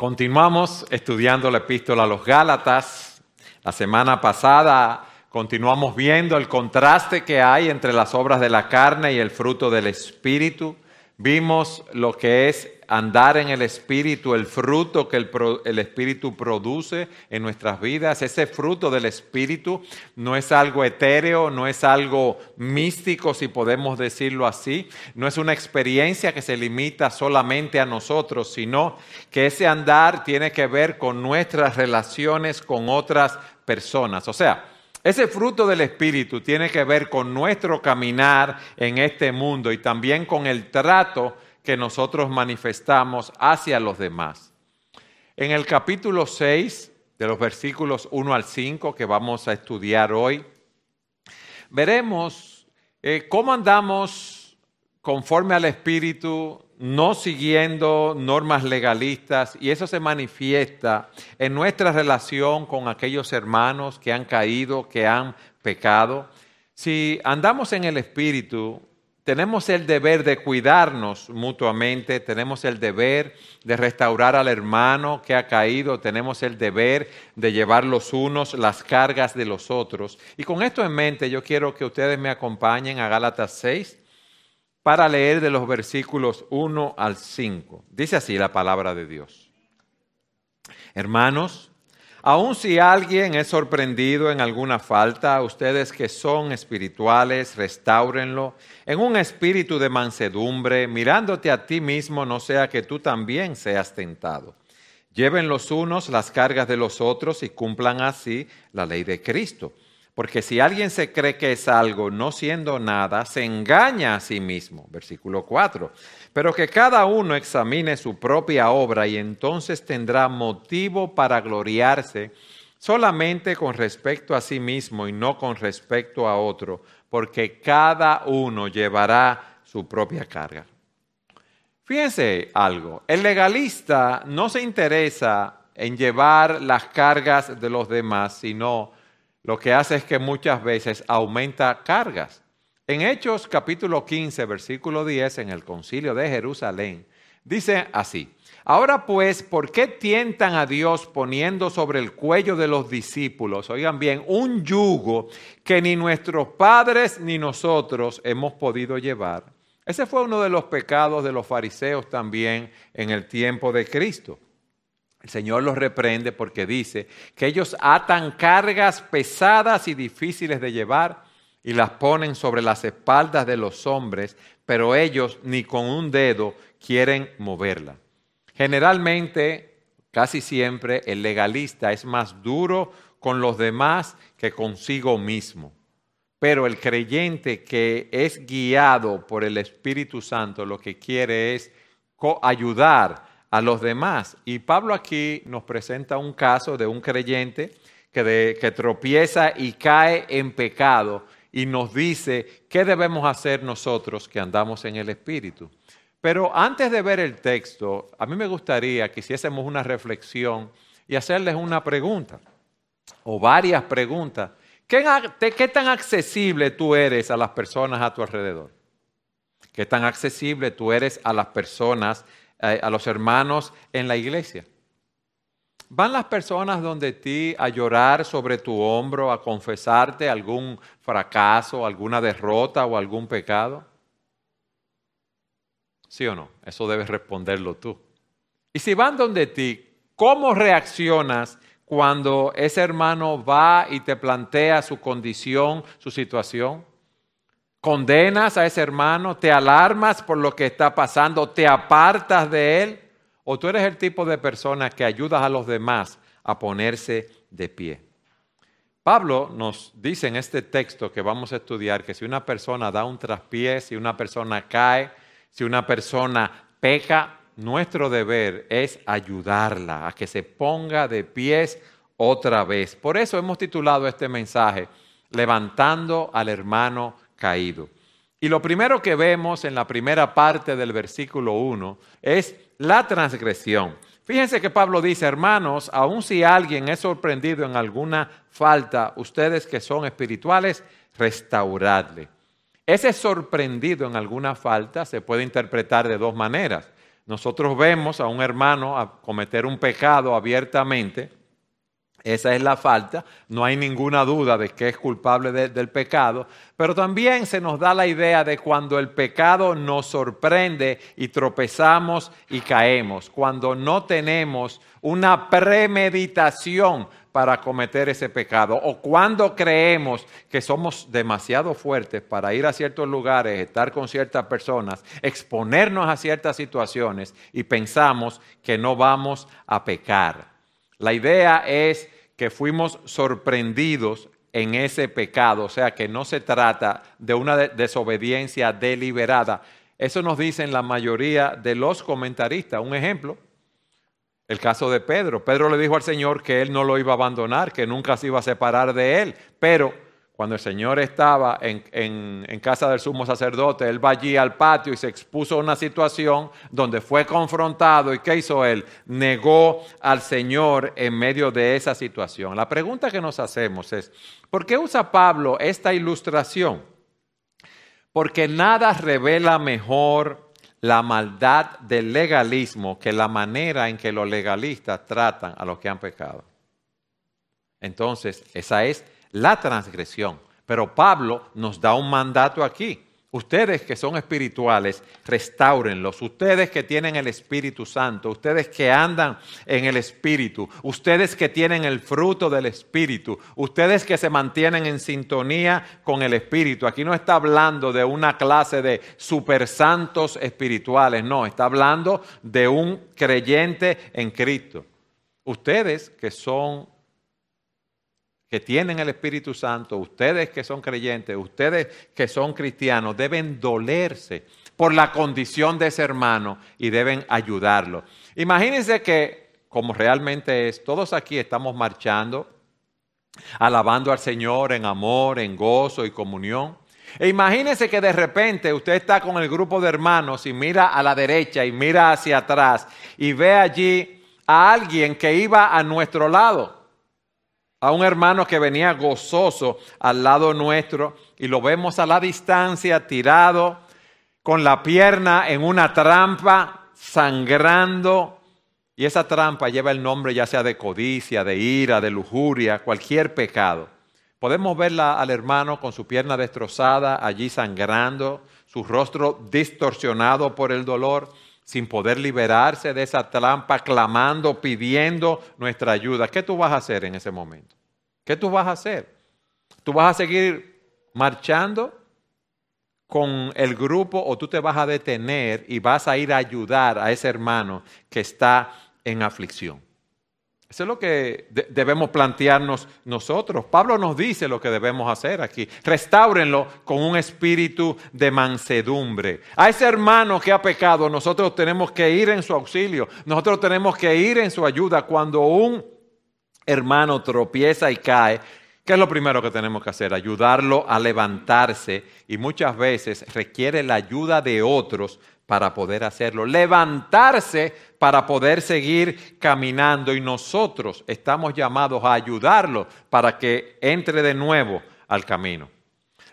Continuamos estudiando la epístola a los Gálatas. La semana pasada continuamos viendo el contraste que hay entre las obras de la carne y el fruto del Espíritu. Vimos lo que es andar en el Espíritu, el fruto que el, Espíritu produce en nuestras vidas. Ese fruto del Espíritu no es algo etéreo, no es algo místico, si podemos decirlo así. No es una experiencia que se limita solamente a nosotros, sino que ese andar tiene que ver con nuestras relaciones con otras personas. O sea, ese fruto del Espíritu tiene que ver con nuestro caminar en este mundo y también con el trato que nosotros manifestamos hacia los demás. En el capítulo 6, de los versículos 1 al 5 que vamos a estudiar hoy, veremos eh, cómo andamos conforme al Espíritu no siguiendo normas legalistas y eso se manifiesta en nuestra relación con aquellos hermanos que han caído, que han pecado. Si andamos en el Espíritu, tenemos el deber de cuidarnos mutuamente, tenemos el deber de restaurar al hermano que ha caído, tenemos el deber de llevar los unos las cargas de los otros. Y con esto en mente yo quiero que ustedes me acompañen a Gálatas 6 para leer de los versículos 1 al 5. Dice así la palabra de Dios. Hermanos, aun si alguien es sorprendido en alguna falta, ustedes que son espirituales, restáurenlo en un espíritu de mansedumbre, mirándote a ti mismo, no sea que tú también seas tentado. Lleven los unos las cargas de los otros y cumplan así la ley de Cristo. Porque si alguien se cree que es algo no siendo nada, se engaña a sí mismo. Versículo 4. Pero que cada uno examine su propia obra y entonces tendrá motivo para gloriarse solamente con respecto a sí mismo y no con respecto a otro, porque cada uno llevará su propia carga. Fíjense algo, el legalista no se interesa en llevar las cargas de los demás, sino lo que hace es que muchas veces aumenta cargas. En Hechos capítulo 15, versículo 10, en el concilio de Jerusalén, dice así, ahora pues, ¿por qué tientan a Dios poniendo sobre el cuello de los discípulos, oigan bien, un yugo que ni nuestros padres ni nosotros hemos podido llevar? Ese fue uno de los pecados de los fariseos también en el tiempo de Cristo. El Señor los reprende porque dice que ellos atan cargas pesadas y difíciles de llevar y las ponen sobre las espaldas de los hombres, pero ellos ni con un dedo quieren moverla. Generalmente, casi siempre, el legalista es más duro con los demás que consigo mismo. Pero el creyente que es guiado por el Espíritu Santo lo que quiere es ayudar a los demás. Y Pablo aquí nos presenta un caso de un creyente que, que tropieza y cae en pecado y nos dice qué debemos hacer nosotros que andamos en el Espíritu. Pero antes de ver el texto, a mí me gustaría que hiciésemos una reflexión y hacerles una pregunta o varias preguntas. ¿Qué, ¿Qué, tan accesible tú eres a las personas a tu alrededor? ¿Qué tan accesible tú eres a las personas eh, a los hermanos en la iglesia. ¿Van las personas donde ti a llorar sobre tu hombro, a confesarte algún fracaso, alguna derrota o algún pecado? ¿Sí o no? Eso debes responderlo tú. Y si van donde ti, ¿cómo reaccionas cuando ese hermano va y te plantea su condición, su situación? condenas a ese hermano, te alarmas por lo que está pasando, te apartas de él, o tú eres el tipo de persona que ayudas a los demás a ponerse de pie. Pablo nos dice en este texto que vamos a estudiar que si una persona da un traspié, si una persona cae, si una persona peca, nuestro deber es ayudarla a que se ponga de pies otra vez. Por eso hemos titulado este mensaje, Levantando al hermano caído. Y lo primero que vemos en la primera parte del versículo 1 es la transgresión. Fíjense que Pablo dice, hermanos, aun si alguien es sorprendido en alguna falta, ustedes que son espirituales, restauradle. Ese sorprendido en alguna falta se puede interpretar de dos maneras. nosotros vemos a un hermano a cometer un pecado abiertamente, esa es la falta, no hay ninguna duda de que es culpable del pecado, pero también se nos da la idea de cuando el pecado nos sorprende y tropezamos y caemos, cuando no tenemos una premeditación para cometer ese pecado. O cuando creemos que somos demasiado fuertes para ir a ciertos lugares, estar con ciertas personas, exponernos a ciertas situaciones y pensamos que no vamos a pecar. La idea es que fuimos sorprendidos en ese pecado, o sea que no se trata de una desobediencia deliberada. Eso nos dicen la mayoría de los comentaristas. Un ejemplo, el caso de Pedro. Pedro le dijo al Señor que él no lo iba a abandonar, que nunca se iba a separar de él. Pero cuando el Señor estaba en, casa del sumo sacerdote, él va allí al patio y se expuso a una situación donde fue confrontado. ¿Y qué hizo él? Negó al Señor en medio de esa situación. La pregunta que nos hacemos es, ¿por qué usa Pablo esta ilustración? Porque nada revela mejor la maldad del legalismo que la manera en que los legalistas tratan a los que han pecado. Entonces, esa es la transgresión. Pero Pablo nos da un mandato aquí. Ustedes que son espirituales, restáurenlos. Ustedes que tienen el Espíritu Santo, ustedes que andan en el Espíritu, ustedes que tienen el fruto del Espíritu, ustedes que se mantienen en sintonía con el Espíritu. Aquí no está hablando de una clase de supersantos espirituales, no, está hablando de un creyente en Cristo. Ustedes que son que tienen el Espíritu Santo, ustedes que son creyentes, ustedes que son cristianos, deben dolerse por la condición de ese hermano y deben ayudarlo. Imagínense que, como realmente es, todos aquí estamos marchando, alabando al Señor en amor, en gozo y comunión. E imagínense que de repente usted está con el grupo de hermanos y mira a la derecha y mira hacia atrás y ve allí a alguien que iba a nuestro lado a un hermano que venía gozoso al lado nuestro y lo vemos a la distancia tirado con la pierna en una trampa, sangrando. Y esa trampa lleva el nombre ya sea de codicia, de ira, de lujuria, cualquier pecado. Podemos verla al hermano con su pierna destrozada, allí sangrando, su rostro distorsionado por el dolor, sin poder liberarse de esa trampa, clamando, pidiendo nuestra ayuda. ¿Qué tú vas a hacer en ese momento? ¿Qué tú vas a hacer? ¿Tú vas a seguir marchando con el grupo o tú te vas a detener y vas a ir a ayudar a ese hermano que está en aflicción? Eso es lo que debemos plantearnos nosotros. Pablo nos dice lo que debemos hacer aquí. Restáurenlo con un espíritu de mansedumbre. A ese hermano que ha pecado, nosotros tenemos que ir en su auxilio. Nosotros tenemos que ir en su ayuda cuando un hermano tropieza y cae. ¿Qué es lo primero que tenemos que hacer? Ayudarlo a levantarse y muchas veces requiere la ayuda de otros para poder hacerlo. Levantarse para poder seguir caminando y nosotros estamos llamados a ayudarlo para que entre de nuevo al camino.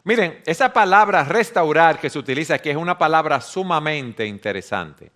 Miren, esa palabra restaurar que se utiliza aquí es una palabra sumamente interesante.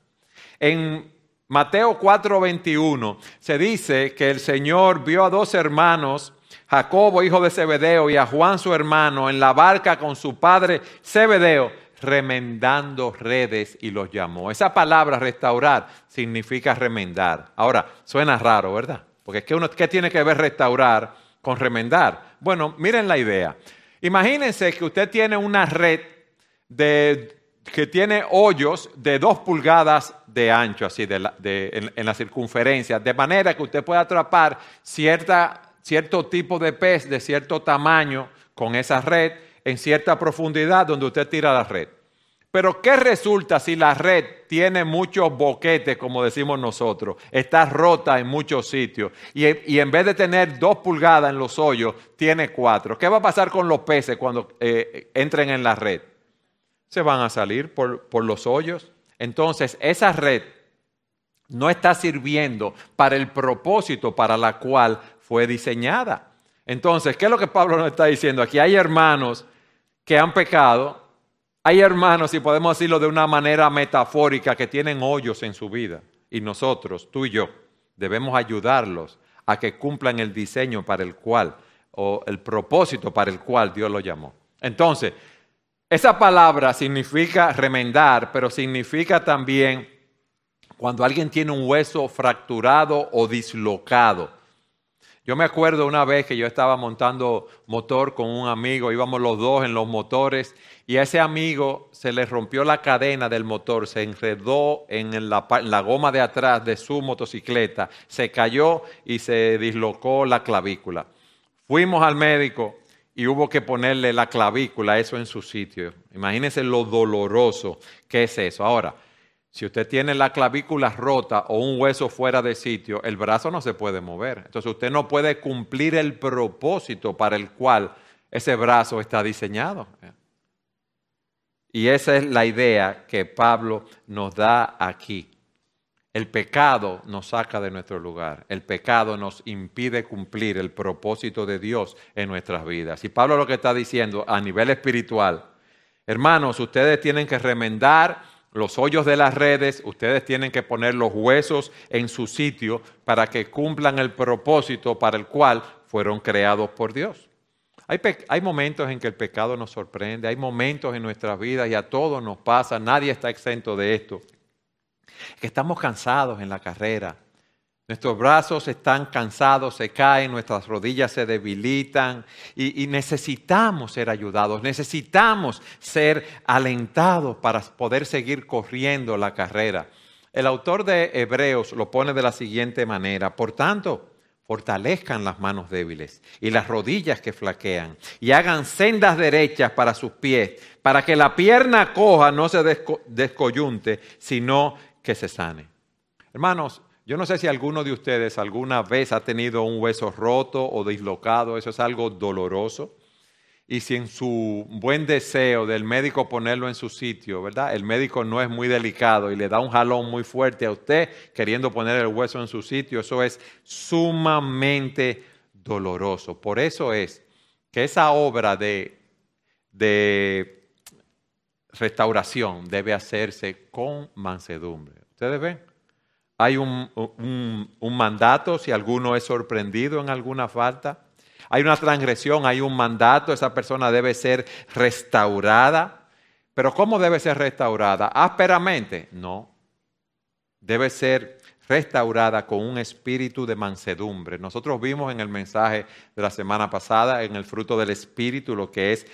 En Mateo 4:21 se dice que el Señor vio a dos hermanos, Jacobo, hijo de Zebedeo, y a Juan, su hermano, en la barca con su padre Zebedeo remendando redes y los llamó. Esa palabra restaurar significa remendar. Ahora, suena raro, ¿verdad? Porque es que uno, ¿qué tiene que ver restaurar con remendar? Bueno, miren la idea. Imagínense que usted tiene una red de, que tiene hoyos de dos pulgadas de ancho, así en, en, la circunferencia, de manera que usted pueda atrapar cierta, cierto tipo de pez de cierto tamaño con esa red en cierta profundidad donde usted tira la red. Pero ¿qué resulta si la red tiene muchos boquetes, como decimos nosotros? Está rota en muchos sitios y, en vez de tener dos pulgadas en los hoyos, tiene cuatro. ¿Qué va a pasar con los peces cuando eh, entren en la red? Se van a salir por, por los hoyos. Entonces, esa red no está sirviendo para el propósito para la cual fue diseñada. Entonces, ¿qué es lo que Pablo nos está diciendo? Aquí hay hermanos que han pecado Hay hermanos, si podemos decirlo de una manera metafórica, que tienen hoyos en su vida. Y nosotros, tú y yo, debemos ayudarlos a que cumplan el diseño para el cual, o el propósito para el cual Dios lo llamó. Entonces, esa palabra significa remendar, pero significa también cuando alguien tiene un hueso fracturado o dislocado. Yo me acuerdo una vez que yo estaba montando motor con un amigo, íbamos los dos en los motores y a ese amigo se le rompió la cadena del motor, se enredó en la, la, goma de atrás de su motocicleta, se cayó y se dislocó la clavícula. Fuimos al médico y hubo que ponerle la clavícula, eso en su sitio. Imagínense lo doloroso que es eso. Ahora, si usted tiene la clavícula rota o un hueso fuera de sitio, el brazo no se puede mover. Entonces usted no puede cumplir el propósito para el cual ese brazo está diseñado. Y esa es la idea que Pablo nos da aquí. El pecado nos saca de nuestro lugar. El pecado nos impide cumplir el propósito de Dios en nuestras vidas. Y Pablo lo que está diciendo a nivel espiritual, hermanos, ustedes tienen que remendar los hoyos de las redes, ustedes tienen que poner los huesos en su sitio para que cumplan el propósito para el cual fueron creados por Dios. Hay, momentos en que el pecado nos sorprende, hay momentos en nuestras vidas y a todos nos pasa, nadie está exento de esto, que estamos cansados en la carrera, Nuestros brazos están cansados, se caen, nuestras rodillas se debilitan y, necesitamos ser ayudados, necesitamos ser alentados para poder seguir corriendo la carrera. El autor de Hebreos lo pone de la siguiente manera, por tanto, fortalezcan las manos débiles y las rodillas que flaquean y hagan sendas derechas para sus pies, para que la pierna coja no se descoyunte, sino que se sane. Hermanos, yo no sé si alguno de ustedes alguna vez ha tenido un hueso roto o dislocado, eso es algo doloroso. Y si en su buen deseo del médico ponerlo en su sitio, ¿verdad? El médico no es muy delicado y le da un jalón muy fuerte a usted queriendo poner el hueso en su sitio, eso es sumamente doloroso. Por eso es que esa obra de, de restauración debe hacerse con mansedumbre. ¿Ustedes ven? Hay un, mandato si alguno es sorprendido en alguna falta. Hay una transgresión, hay un mandato, esa persona debe ser restaurada. Pero ¿cómo debe ser restaurada? ¿Ásperamente? No. Debe ser restaurada con un espíritu de mansedumbre. Nosotros vimos en el mensaje de la semana pasada, en el fruto del espíritu, lo que es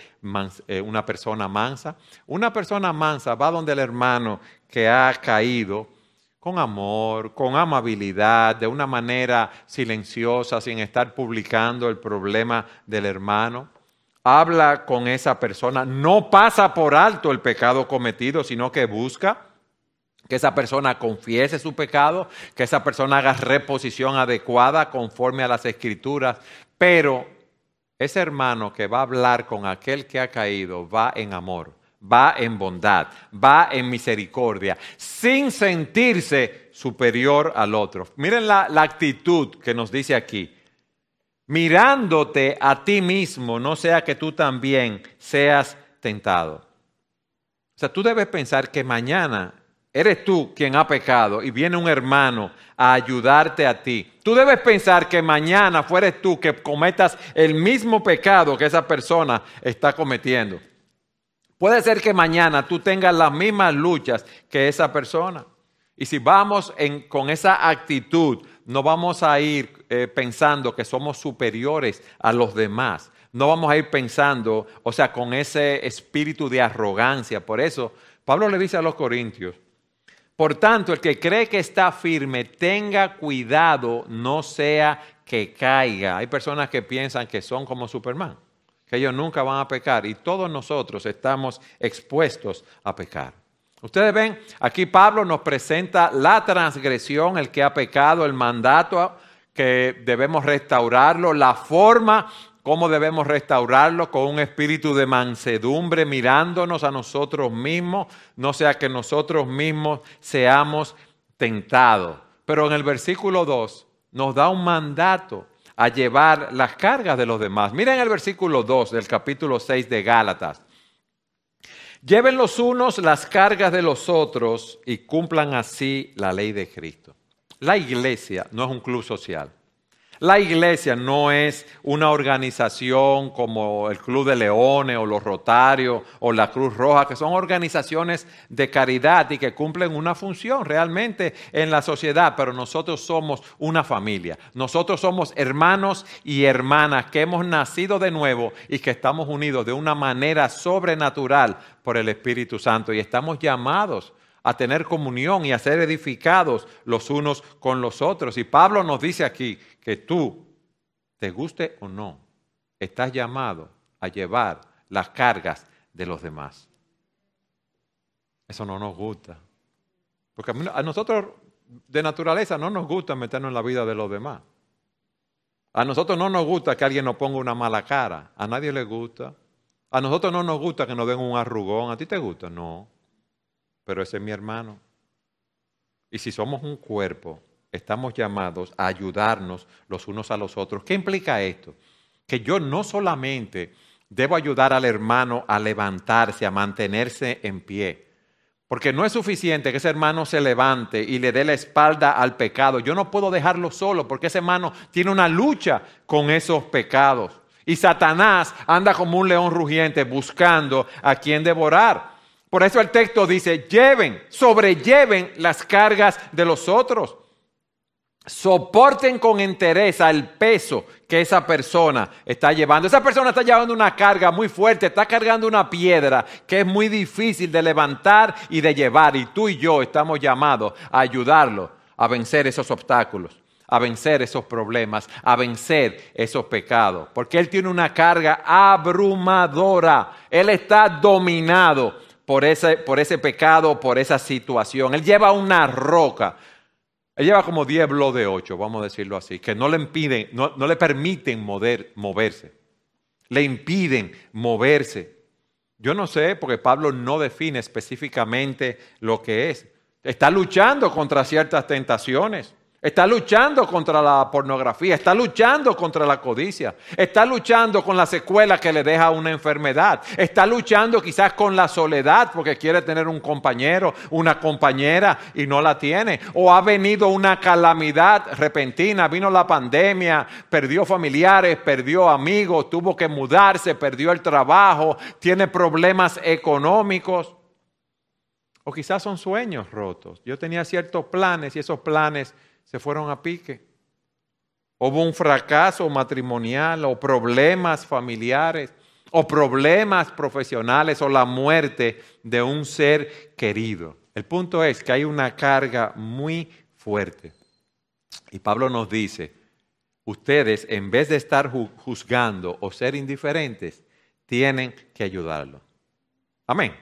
eh, una persona mansa. Una persona mansa va donde el hermano que ha caído con amor, con amabilidad, de una manera silenciosa, sin estar publicando el problema del hermano. Habla con esa persona, no pasa por alto el pecado cometido, sino que busca que esa persona confiese su pecado, que esa persona haga reposición adecuada conforme a las escrituras, pero ese hermano que va a hablar con aquel que ha caído va en amor va en bondad, va en misericordia, sin sentirse superior al otro. Miren la, actitud que nos dice aquí. Mirándote a ti mismo, no sea que tú también seas tentado. O sea, tú debes pensar que mañana eres tú quien ha pecado y viene un hermano a ayudarte a ti. Tú debes pensar que mañana fueres tú que cometas el mismo pecado que esa persona está cometiendo. Puede ser que mañana tú tengas las mismas luchas que esa persona. Y si vamos con esa actitud, no vamos a ir eh, pensando que somos superiores a los demás. No vamos a ir pensando, o sea, con ese espíritu de arrogancia. Por eso, Pablo le dice a los corintios, por tanto, el que cree que está firme, tenga cuidado, no sea que caiga. Hay personas que piensan que son como Superman que ellos nunca van a pecar y todos nosotros estamos expuestos a pecar. Ustedes ven, aquí Pablo nos presenta la transgresión, el que ha pecado, el mandato que debemos restaurarlo, la forma como debemos restaurarlo con un espíritu de mansedumbre, mirándonos a nosotros mismos, no sea que nosotros mismos seamos tentados. Pero en el versículo 2 nos da un mandato a llevar las cargas de los demás. Miren el versículo 2 del capítulo 6 de Gálatas. Lleven los unos las cargas de los otros y cumplan así la ley de Cristo. La iglesia no es un club social. La iglesia no es una organización como el Club de Leones o los Rotarios o la Cruz Roja, que son organizaciones de caridad y que cumplen una función realmente en la sociedad, pero nosotros somos una familia. Nosotros somos hermanos y hermanas que hemos nacido de nuevo y que estamos unidos de una manera sobrenatural por el Espíritu Santo y estamos llamados a tener comunión y a ser edificados los unos con los otros. Y Pablo nos dice aquí que tú, te guste o no, estás llamado a llevar las cargas de los demás. Eso no nos gusta. Porque a nosotros de naturaleza no nos gusta meternos en la vida de los demás. A nosotros no nos gusta que alguien nos ponga una mala cara. A nadie le gusta. A nosotros no nos gusta que nos den un arrugón. ¿A ti te gusta? No. Pero ese es mi hermano. Y si somos un cuerpo, estamos llamados a ayudarnos los unos a los otros. ¿Qué implica esto? Que yo no solamente debo ayudar al hermano a levantarse, a mantenerse en pie, porque no es suficiente que ese hermano se levante y le dé la espalda al pecado. Yo no puedo dejarlo solo porque ese hermano tiene una lucha con esos pecados. Y Satanás anda como un león rugiente buscando a quien devorar. Por eso el texto dice, lleven, sobrelleven las cargas de los otros soporten con entereza el peso que esa persona está llevando. Esa persona está llevando una carga muy fuerte, está cargando una piedra que es muy difícil de levantar y de llevar. Y tú y yo estamos llamados a ayudarlo a vencer esos obstáculos, a vencer esos problemas, a vencer esos pecados. Porque Él tiene una carga abrumadora. Él está dominado por ese, por ese pecado, por esa situación. Él lleva una roca él lleva como 10 bloques de 8, vamos a decirlo así, que no le impiden, no, le permiten moverse. Le impiden moverse. Yo no sé, porque Pablo no define específicamente lo que es. Está luchando contra ciertas tentaciones. Está luchando contra la pornografía, está luchando contra la codicia, está luchando con la secuela que le deja una enfermedad, está luchando quizás con la soledad porque quiere tener un compañero, una compañera y no la tiene, o ha venido una calamidad repentina, vino la pandemia, perdió familiares, perdió amigos, tuvo que mudarse, perdió el trabajo, tiene problemas económicos. O quizás son sueños rotos. Yo tenía ciertos planes y esos planes se fueron a pique. Hubo un fracaso matrimonial o problemas familiares o problemas profesionales o la muerte de un ser querido. El punto es que hay una carga muy fuerte. Y Pablo nos dice, ustedes en vez de estar juzgando o ser indiferentes, tienen que ayudarlo. Amén.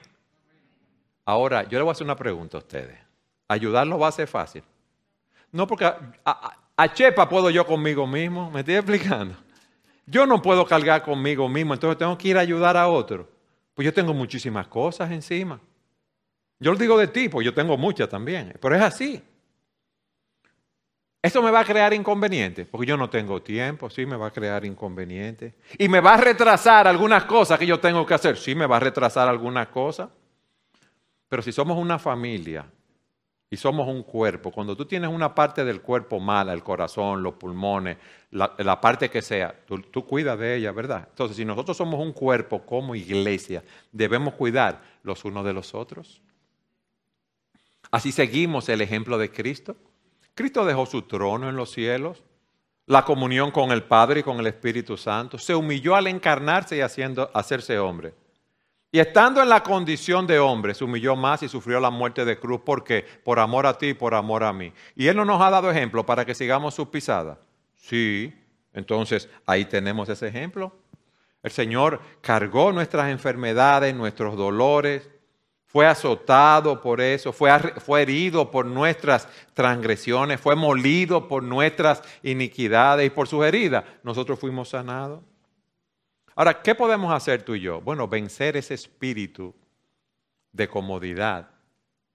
Ahora, yo le voy a hacer una pregunta a ustedes. ¿Ayudarlo va a ser fácil? No, porque a, chepa puedo yo conmigo mismo, ¿me estoy explicando? Yo no puedo cargar conmigo mismo, entonces tengo que ir a ayudar a otro. Pues yo tengo muchísimas cosas encima. Yo lo digo de ti, pues yo tengo muchas también, pero es así. Eso me va a crear inconvenientes, porque yo no tengo tiempo, sí me va a crear inconvenientes. Y me va a retrasar algunas cosas que yo tengo que hacer, sí me va a retrasar algunas cosas. Pero si somos una familia y somos un cuerpo. Cuando tú tienes una parte del cuerpo mala, el corazón, los pulmones, la, parte que sea, tú, tú, cuidas de ella, ¿verdad? Entonces, si nosotros somos un cuerpo como iglesia, debemos cuidar los unos de los otros. Así seguimos el ejemplo de Cristo. Cristo dejó su trono en los cielos, la comunión con el Padre y con el Espíritu Santo, se humilló al encarnarse y haciendo, hacerse hombre. Y estando en la condición de hombre, se humilló más y sufrió la muerte de cruz. ¿Por qué? Por amor a ti y por amor a mí. Y Él no nos ha dado ejemplo para que sigamos su pisada. Sí, entonces ahí tenemos ese ejemplo. El Señor cargó nuestras enfermedades, nuestros dolores, fue azotado por eso, fue, fue herido por nuestras transgresiones, fue molido por nuestras iniquidades y por sus heridas. Nosotros fuimos sanados. Ahora, ¿qué podemos hacer tú y yo? Bueno, vencer ese espíritu de comodidad,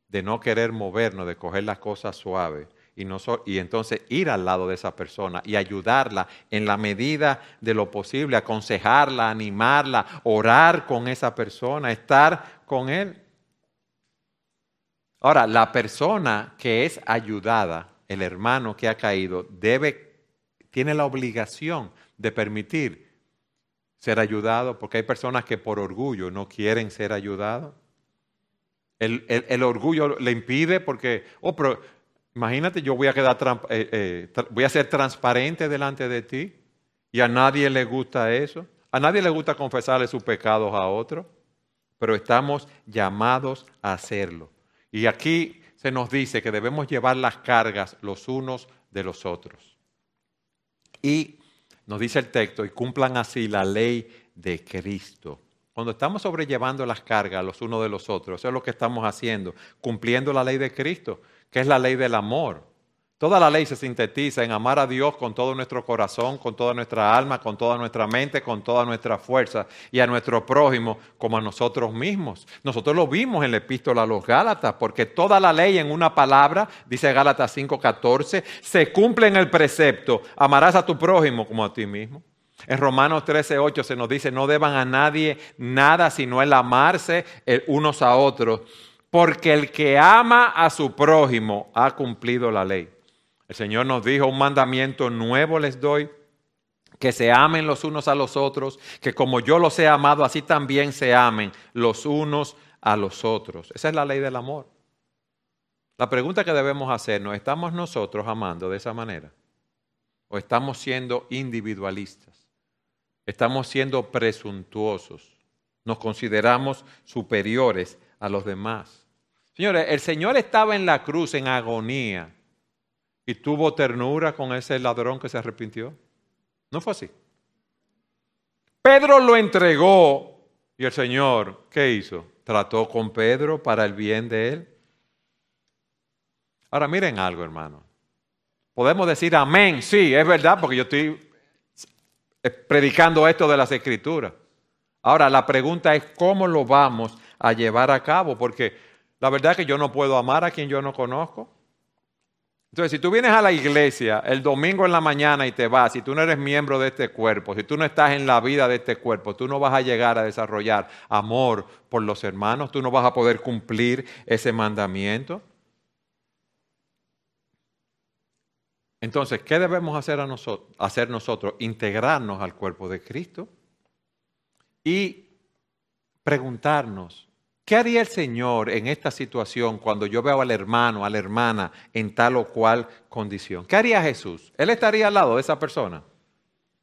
de no querer movernos, de coger las cosas suaves y, entonces ir al lado de esa persona y ayudarla en la medida de lo posible, aconsejarla, animarla, orar con esa persona, estar con él. Ahora, la persona que es ayudada, el hermano que ha caído, debe, tiene la obligación de permitir ser ayudado, porque hay personas que por orgullo no quieren ser ayudados. El, orgullo le impide porque, oh, pero imagínate, yo voy a quedar, eh, eh, voy a ser transparente delante de ti y a nadie le gusta eso. A nadie le gusta confesarle sus pecados a otro, pero estamos llamados a hacerlo. Y aquí se nos dice que debemos llevar las cargas los unos de los otros. Y nos dice el texto, y cumplan así la ley de Cristo. Cuando estamos sobrellevando las cargas los unos de los otros, eso es lo que estamos haciendo, cumpliendo la ley de Cristo, que es la ley del amor. Toda la ley se sintetiza en amar a Dios con todo nuestro corazón, con toda nuestra alma, con toda nuestra mente, con toda nuestra fuerza y a nuestro prójimo como a nosotros mismos. Nosotros lo vimos en la epístola a los Gálatas, porque toda la ley en una palabra, dice Gálatas 5:14, se cumple en el precepto, amarás a tu prójimo como a ti mismo. En Romanos 13:8 se nos dice, no deban a nadie nada sino el amarse unos a otros, porque el que ama a su prójimo ha cumplido la ley. El Señor nos dijo, un mandamiento nuevo les doy, que se amen los unos a los otros, que como yo los he amado, así también se amen los unos a los otros. Esa es la ley del amor. La pregunta que debemos hacernos, ¿estamos nosotros amando de esa manera? ¿O estamos siendo individualistas? ¿Estamos siendo presuntuosos? ¿Nos consideramos superiores a los demás? Señores, el Señor estaba en la cruz en agonía y tuvo ternura con ese ladrón que se arrepintió. No fue así. Pedro lo entregó y el Señor, ¿qué hizo? Trató con Pedro para el bien de él. Ahora miren algo, hermano. Podemos decir amén, sí, es verdad, porque yo estoy predicando esto de las escrituras. Ahora, la pregunta es cómo lo vamos a llevar a cabo, porque la verdad es que yo no puedo amar a quien yo no conozco. Entonces, si tú vienes a la iglesia el domingo en la mañana y te vas, si tú no eres miembro de este cuerpo, si tú no estás en la vida de este cuerpo, tú no vas a llegar a desarrollar amor por los hermanos, tú no vas a poder cumplir ese mandamiento. Entonces, ¿qué debemos hacer, a nosotros, hacer nosotros? Integrarnos al cuerpo de Cristo y preguntarnos, ¿Qué haría el Señor en esta situación cuando yo veo al hermano, a la hermana en tal o cual condición? ¿Qué haría Jesús? Él estaría al lado de esa persona.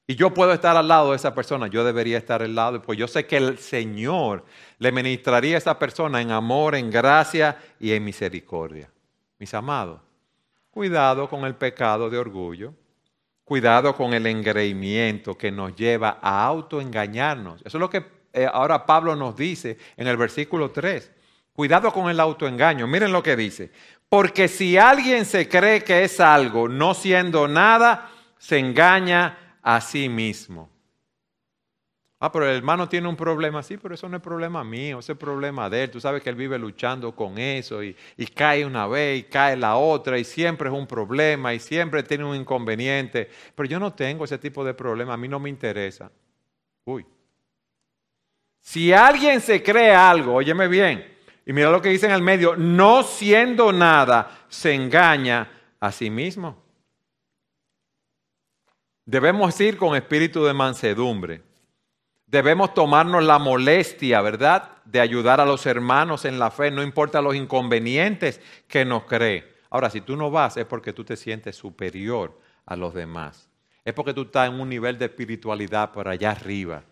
Y yo puedo estar al lado de esa persona, yo debería estar al lado, pues yo sé que el Señor le ministraría a esa persona en amor, en gracia y en misericordia. Mis amados, cuidado con el pecado de orgullo, cuidado con el engreimiento que nos lleva a autoengañarnos. Eso es lo que eh, ahora Pablo nos dice en el versículo 3. Cuidado con el autoengaño. Miren lo que dice. Porque si alguien se cree que es algo, no siendo nada, se engaña a sí mismo. Ah, pero el hermano tiene un problema, sí, pero eso no es problema mío, ese es problema de él. Tú sabes que él vive luchando con eso y, y, cae una vez y cae la otra y siempre es un problema y siempre tiene un inconveniente. Pero yo no tengo ese tipo de problema, a mí no me interesa. Uy, si alguien se cree algo, óyeme bien, y mira lo que dice en el medio, no siendo nada, se engaña a sí mismo. Debemos ir con espíritu de mansedumbre. Debemos tomarnos la molestia, ¿verdad?, de ayudar a los hermanos en la fe, no importa los inconvenientes que nos cree. Ahora, si tú no vas es porque tú te sientes superior a los demás. Es porque tú estás en un nivel de espiritualidad por allá arriba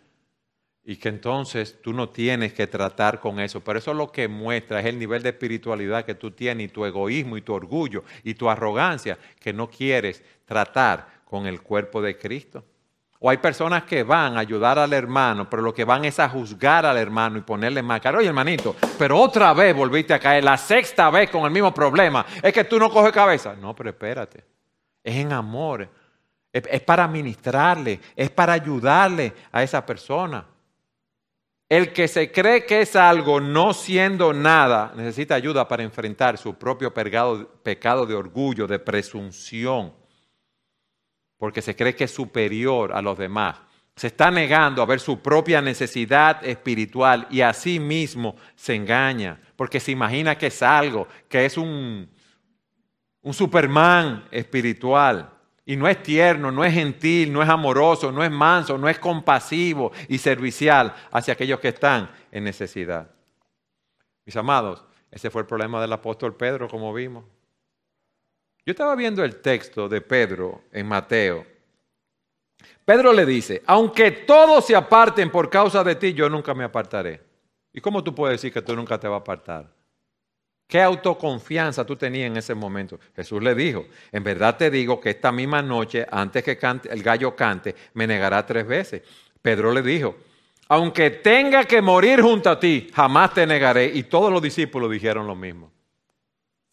y que entonces tú no tienes que tratar con eso. Pero eso es lo que muestra, es el nivel de espiritualidad que tú tienes y tu egoísmo y tu orgullo y tu arrogancia que no quieres tratar con el cuerpo de Cristo. O hay personas que van a ayudar al hermano, pero lo que van es a juzgar al hermano y ponerle más cara. Oye, hermanito, pero otra vez volviste a caer, la sexta vez con el mismo problema. Es que tú no coges cabeza. No, pero espérate. Es en amor. Es, es para ministrarle, es para ayudarle a esa persona. El que se cree que es algo no siendo nada, necesita ayuda para enfrentar su propio pecado, de orgullo, de presunción, porque se cree que es superior a los demás. Se está negando a ver su propia necesidad espiritual y a sí mismo se engaña, porque se imagina que es algo, que es un, un Superman espiritual. Y no es tierno, no es gentil, no es amoroso, no es manso, no es compasivo y servicial hacia aquellos que están en necesidad. Mis amados, ese fue el problema del apóstol Pedro, como vimos. Yo estaba viendo el texto de Pedro en Mateo. Pedro le dice, aunque todos se aparten por causa de ti, yo nunca me apartaré. ¿Y cómo tú puedes decir que tú nunca te vas a apartar? ¿Qué autoconfianza tú tenías en ese momento? Jesús le dijo, en verdad te digo que esta misma noche, antes que el gallo cante, me negará tres veces. Pedro le dijo, aunque tenga que morir junto a ti, jamás te negaré. Y todos los discípulos dijeron lo mismo.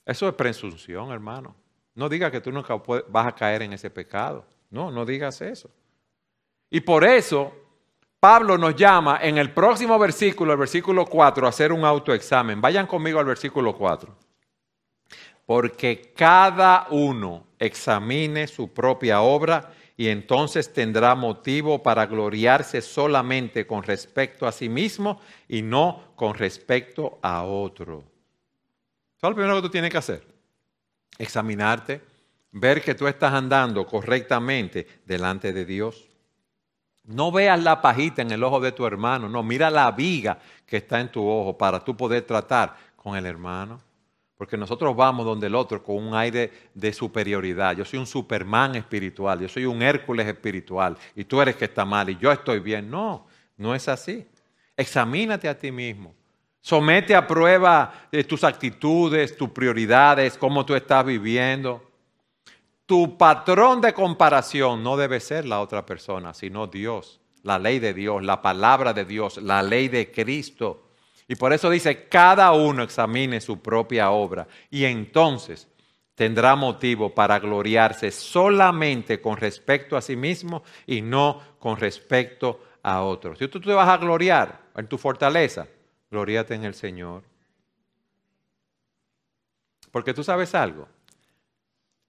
Eso es presunción, hermano. No digas que tú nunca vas a caer en ese pecado. No, no digas eso. Y por eso Pablo nos llama en el próximo versículo, el versículo 4, a hacer un autoexamen. Vayan conmigo al versículo 4. Porque cada uno examine su propia obra y entonces tendrá motivo para gloriarse solamente con respecto a sí mismo y no con respecto a otro. ¿Sabes lo primero que tú tienes que hacer? Examinarte, ver que tú estás andando correctamente delante de Dios. No veas la pajita en el ojo de tu hermano, no, mira la viga que está en tu ojo para tú poder tratar con el hermano. Porque nosotros vamos donde el otro con un aire de superioridad. Yo soy un Superman espiritual, yo soy un Hércules espiritual y tú eres que está mal y yo estoy bien. No, no es así. Examínate a ti mismo. Somete a prueba tus actitudes, tus prioridades, cómo tú estás viviendo. Tu patrón de comparación no debe ser la otra persona, sino Dios, la ley de Dios, la palabra de Dios, la ley de Cristo. Y por eso dice, cada uno examine su propia obra y entonces tendrá motivo para gloriarse solamente con respecto a sí mismo y no con respecto a otros. Si tú te vas a gloriar en tu fortaleza, gloríate en el Señor. Porque tú sabes algo,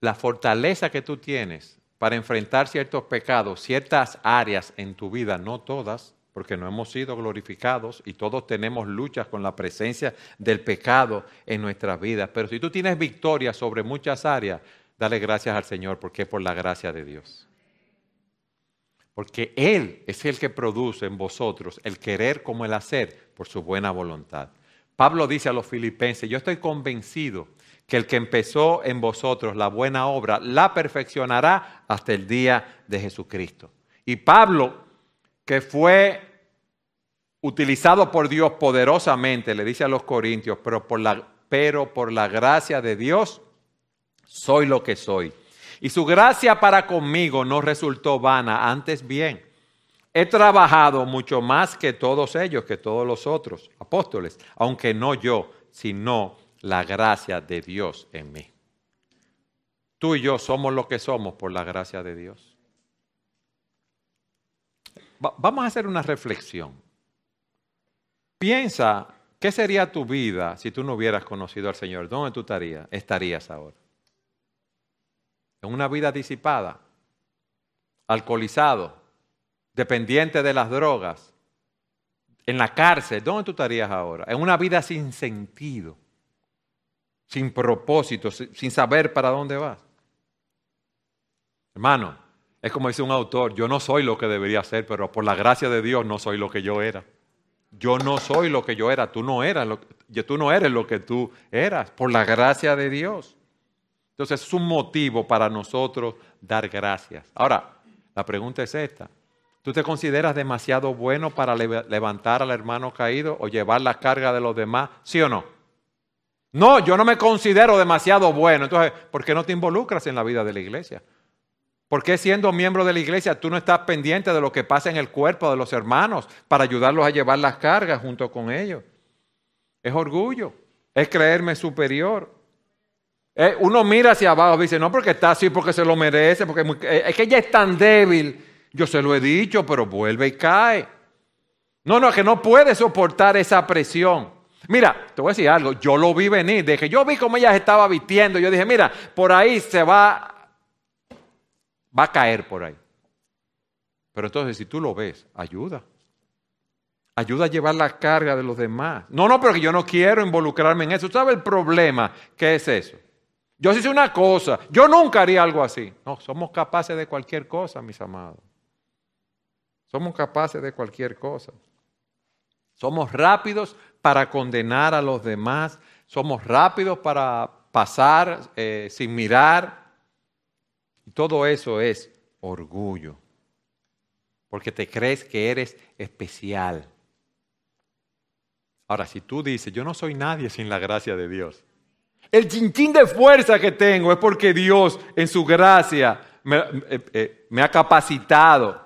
la fortaleza que tú tienes para enfrentar ciertos pecados, ciertas áreas en tu vida, no todas, porque no hemos sido glorificados y todos tenemos luchas con la presencia del pecado en nuestras vidas. Pero si tú tienes victoria sobre muchas áreas, dale gracias al Señor porque es por la gracia de Dios. Porque Él es el que produce en vosotros el querer como el hacer por su buena voluntad. Pablo dice a los filipenses, yo estoy convencido que el que empezó en vosotros la buena obra la perfeccionará hasta el día de Jesucristo. Y Pablo, que fue utilizado por Dios poderosamente, le dice a los corintios, pero por la, pero por la gracia de Dios soy lo que soy. Y su gracia para conmigo no resultó vana, antes bien. He trabajado mucho más que todos ellos, que todos los otros apóstoles, aunque no yo, sino la gracia de Dios en mí. Tú y yo somos lo que somos por la gracia de Dios. vamos a hacer una reflexión. Piensa, ¿qué sería tu vida si tú no hubieras conocido al Señor? ¿Dónde tú estarías, estarías ahora? En una vida disipada, alcoholizado, dependiente de las drogas, en la cárcel, ¿dónde tú estarías ahora? En una vida sin sentido sin propósito, sin saber para dónde vas. Hermano, es como dice un autor, yo no soy lo que debería ser, pero por la gracia de Dios no soy lo que yo era. Yo no soy lo que yo era, tú no eras lo, tú no eres lo que tú eras, por la gracia de Dios. Entonces es un motivo para nosotros dar gracias. Ahora, la pregunta es esta. ¿Tú te consideras demasiado bueno para levantar al hermano caído o llevar la carga de los demás? ¿Sí o no? No, yo no me considero demasiado bueno. Entonces, ¿por qué no te involucras en la vida de la iglesia? ¿Por qué siendo miembro de la iglesia tú no estás pendiente de lo que pasa en el cuerpo de los hermanos para ayudarlos a llevar las cargas junto con ellos? Es orgullo, es creerme superior. Eh, uno mira hacia abajo y dice, no, porque está así, porque se lo merece, porque es, eh, es que ella es tan débil. Yo se lo he dicho, pero vuelve y cae. No, no, que no puede soportar esa presión. Mira, te voy a decir algo, yo lo vi venir, de yo vi cómo ella se estaba vistiendo, yo dije, mira, por ahí se va, va a caer por ahí. Pero entonces si tú lo ves, ayuda. Ayuda a llevar la carga de los demás. No, no, pero yo no quiero involucrarme en eso. ¿Sabe el problema? ¿Qué es eso? Yo hice una cosa, yo nunca haría algo así. No, somos capaces de cualquier cosa, mis amados. Somos capaces de cualquier cosa. Somos rápidos para condenar a los demás. Somos rápidos para pasar eh, sin mirar. Y todo eso es orgullo. Porque te crees que eres especial. Ahora, si tú dices, yo no soy nadie sin la gracia de Dios. El chinchín de fuerza que tengo es porque Dios en su gracia me, eh, eh, me ha capacitado.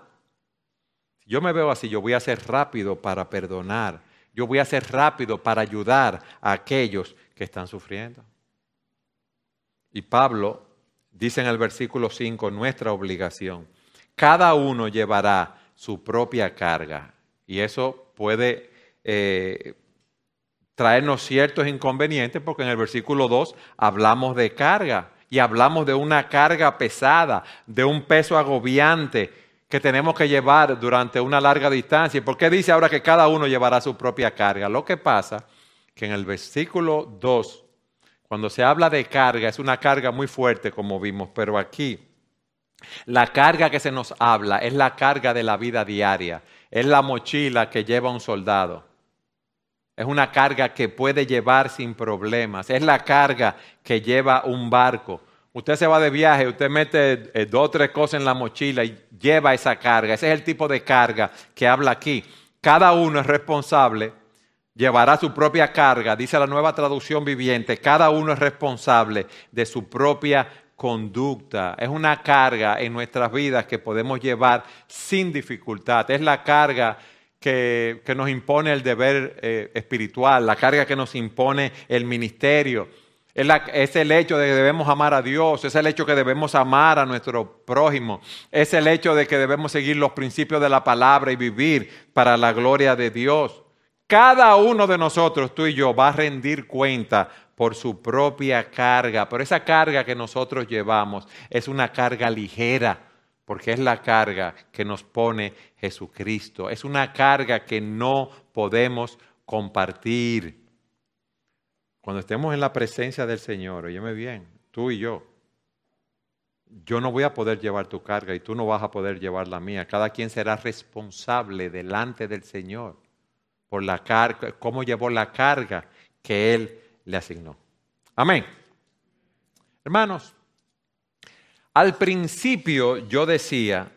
Yo me veo así, yo voy a ser rápido para perdonar yo voy a ser rápido para ayudar a aquellos que están sufriendo. Y Pablo dice en el versículo 5, nuestra obligación. Cada uno llevará su propia carga. Y eso puede eh, traernos ciertos inconvenientes porque en el versículo 2 hablamos de carga y hablamos de una carga pesada, de un peso agobiante que tenemos que llevar durante una larga distancia. ¿Por qué dice ahora que cada uno llevará su propia carga? Lo que pasa que en el versículo 2, cuando se habla de carga, es una carga muy fuerte como vimos, pero aquí la carga que se nos habla es la carga de la vida diaria, es la mochila que lleva un soldado. Es una carga que puede llevar sin problemas, es la carga que lleva un barco. Usted se va de viaje, usted mete eh, dos o tres cosas en la mochila y lleva esa carga. Ese es el tipo de carga que habla aquí. Cada uno es responsable, llevará su propia carga, dice la nueva traducción viviente, cada uno es responsable de su propia conducta. Es una carga en nuestras vidas que podemos llevar sin dificultad. Es la carga que, nos impone el deber eh, espiritual, la carga que nos impone el ministerio es, el hecho de que debemos amar a Dios, es el hecho de que debemos amar a nuestro prójimo, es el hecho de que debemos seguir los principios de la palabra y vivir para la gloria de Dios. Cada uno de nosotros, tú y yo, va a rendir cuenta por su propia carga, pero esa carga que nosotros llevamos es una carga ligera, porque es la carga que nos pone Jesucristo, es una carga que no podemos compartir. Cuando estemos en la presencia del Señor, óyeme bien, tú y yo, yo no voy a poder llevar tu carga y tú no vas a poder llevar la mía. Cada quien será responsable delante del Señor por la carga, cómo llevó la carga que Él le asignó. Amén. Hermanos, al principio yo decía,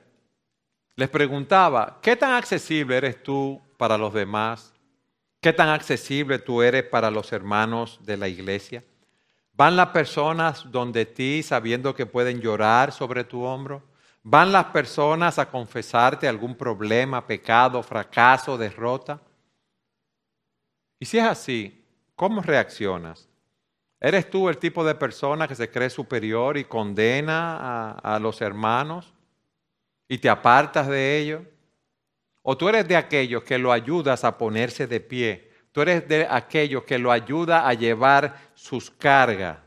les preguntaba, ¿qué tan accesible eres tú para los demás? ¿Qué tan accesible tú eres para los hermanos de la iglesia? ¿Van las personas donde ti sabiendo que pueden llorar sobre tu hombro? ¿Van las personas a confesarte algún problema, pecado, fracaso, derrota? Y si es así, ¿cómo reaccionas? ¿Eres tú el tipo de persona que se cree superior y condena a, a los hermanos y te apartas de ellos? O tú eres de aquellos que lo ayudas a ponerse de pie. Tú eres de aquellos que lo ayuda a llevar sus cargas.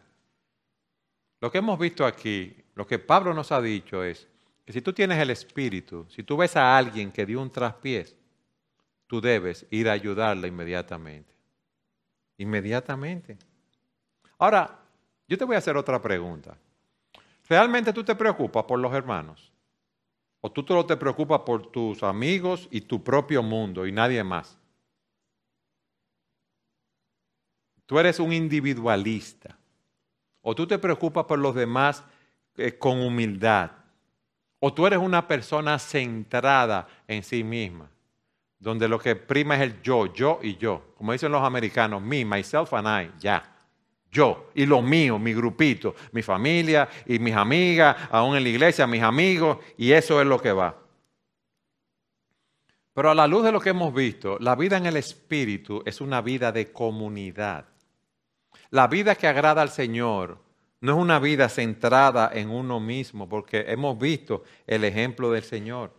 Lo que hemos visto aquí, lo que Pablo nos ha dicho es que si tú tienes el Espíritu, si tú ves a alguien que dio un traspiés, tú debes ir a ayudarla inmediatamente. Inmediatamente. Ahora, yo te voy a hacer otra pregunta. ¿Realmente tú te preocupas por los hermanos? O tú solo te preocupas por tus amigos y tu propio mundo y nadie más. Tú eres un individualista. O tú te preocupas por los demás eh, con humildad. O tú eres una persona centrada en sí misma, donde lo que prima es el yo, yo y yo. Como dicen los americanos, me, myself and I, ya yo y lo mío, mi grupito, mi familia y mis amigas, aún en la iglesia, mis amigos, y eso es lo que va. Pero a la luz de lo que hemos visto, la vida en el Espíritu es una vida de comunidad. La vida que agrada al Señor no es una vida centrada en uno mismo, porque hemos visto el ejemplo del Señor.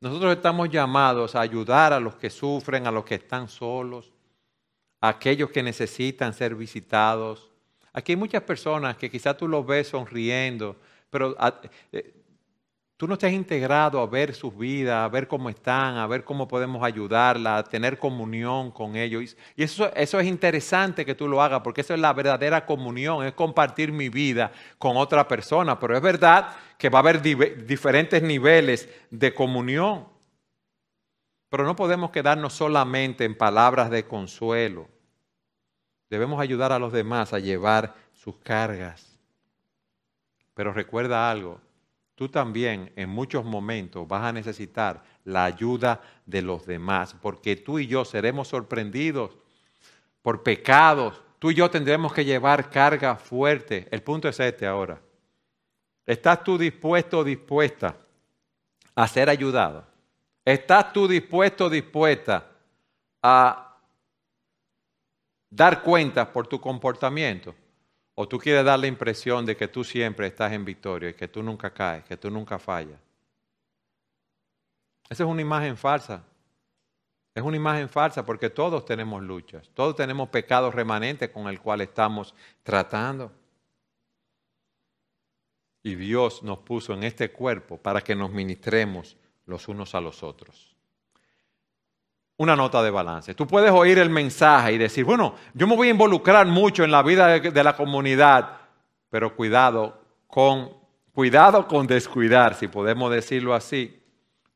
Nosotros estamos llamados a ayudar a los que sufren, a los que están solos, aquellos que necesitan ser visitados. Aquí hay muchas personas que quizás tú los ves sonriendo, pero eh, tú no te has integrado a ver sus vidas, a ver cómo están, a ver cómo podemos ayudarla, a tener comunión con ellos. Y eso, eso es interesante que tú lo hagas, porque eso es la verdadera comunión, es compartir mi vida con otra persona. Pero es verdad que va a haber diferentes niveles de comunión. Pero no podemos quedarnos solamente en palabras de consuelo. Debemos ayudar a los demás a llevar sus cargas. Pero recuerda algo, tú también en muchos momentos vas a necesitar la ayuda de los demás, porque tú y yo seremos sorprendidos por pecados. Tú y yo tendremos que llevar carga fuerte. El punto es este ahora. ¿Estás tú dispuesto o dispuesta a ser ayudado? ¿Estás tú dispuesto o dispuesta a dar cuentas por tu comportamiento? ¿O tú quieres dar la impresión de que tú siempre estás en victoria y que tú nunca caes, que tú nunca fallas? Esa es una imagen falsa. Es una imagen falsa porque todos tenemos luchas, todos tenemos pecados remanentes con el cual estamos tratando. Y Dios nos puso en este cuerpo para que nos ministremos los unos a los otros. Una nota de balance. Tú puedes oír el mensaje y decir, bueno, yo me voy a involucrar mucho en la vida de, la comunidad, pero cuidado con, cuidado con descuidar, si podemos decirlo así,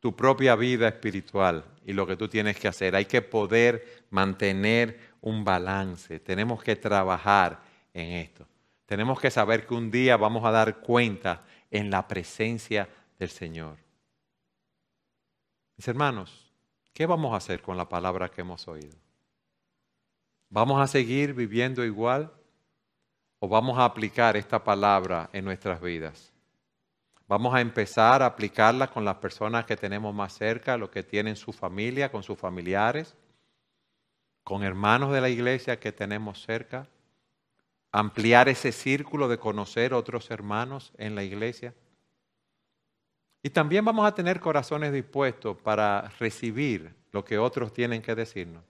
tu propia vida espiritual y lo que tú tienes que hacer. Hay que poder mantener un balance. Tenemos que trabajar en esto. Tenemos que saber que un día vamos a dar cuenta en la presencia del Señor. Mis hermanos, ¿qué vamos a hacer con la palabra que hemos oído? ¿Vamos a seguir viviendo igual o vamos a aplicar esta palabra en nuestras vidas? Vamos a empezar a aplicarla con las personas que tenemos más cerca, los que tienen su familia, con sus familiares, con hermanos de la iglesia que tenemos cerca. Ampliar ese círculo de conocer otros hermanos en la iglesia. Y también vamos a tener corazones dispuestos para recibir lo que otros tienen que decirnos.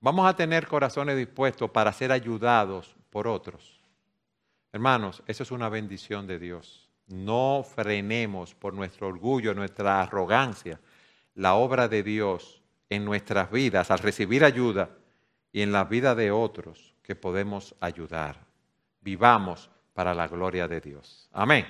Vamos a tener corazones dispuestos para ser ayudados por otros. Hermanos, eso es una bendición de Dios. No frenemos por nuestro orgullo, nuestra arrogancia, la obra de Dios en nuestras vidas al recibir ayuda y en la vida de otros que podemos ayudar. Vivamos para la gloria de Dios. Amén.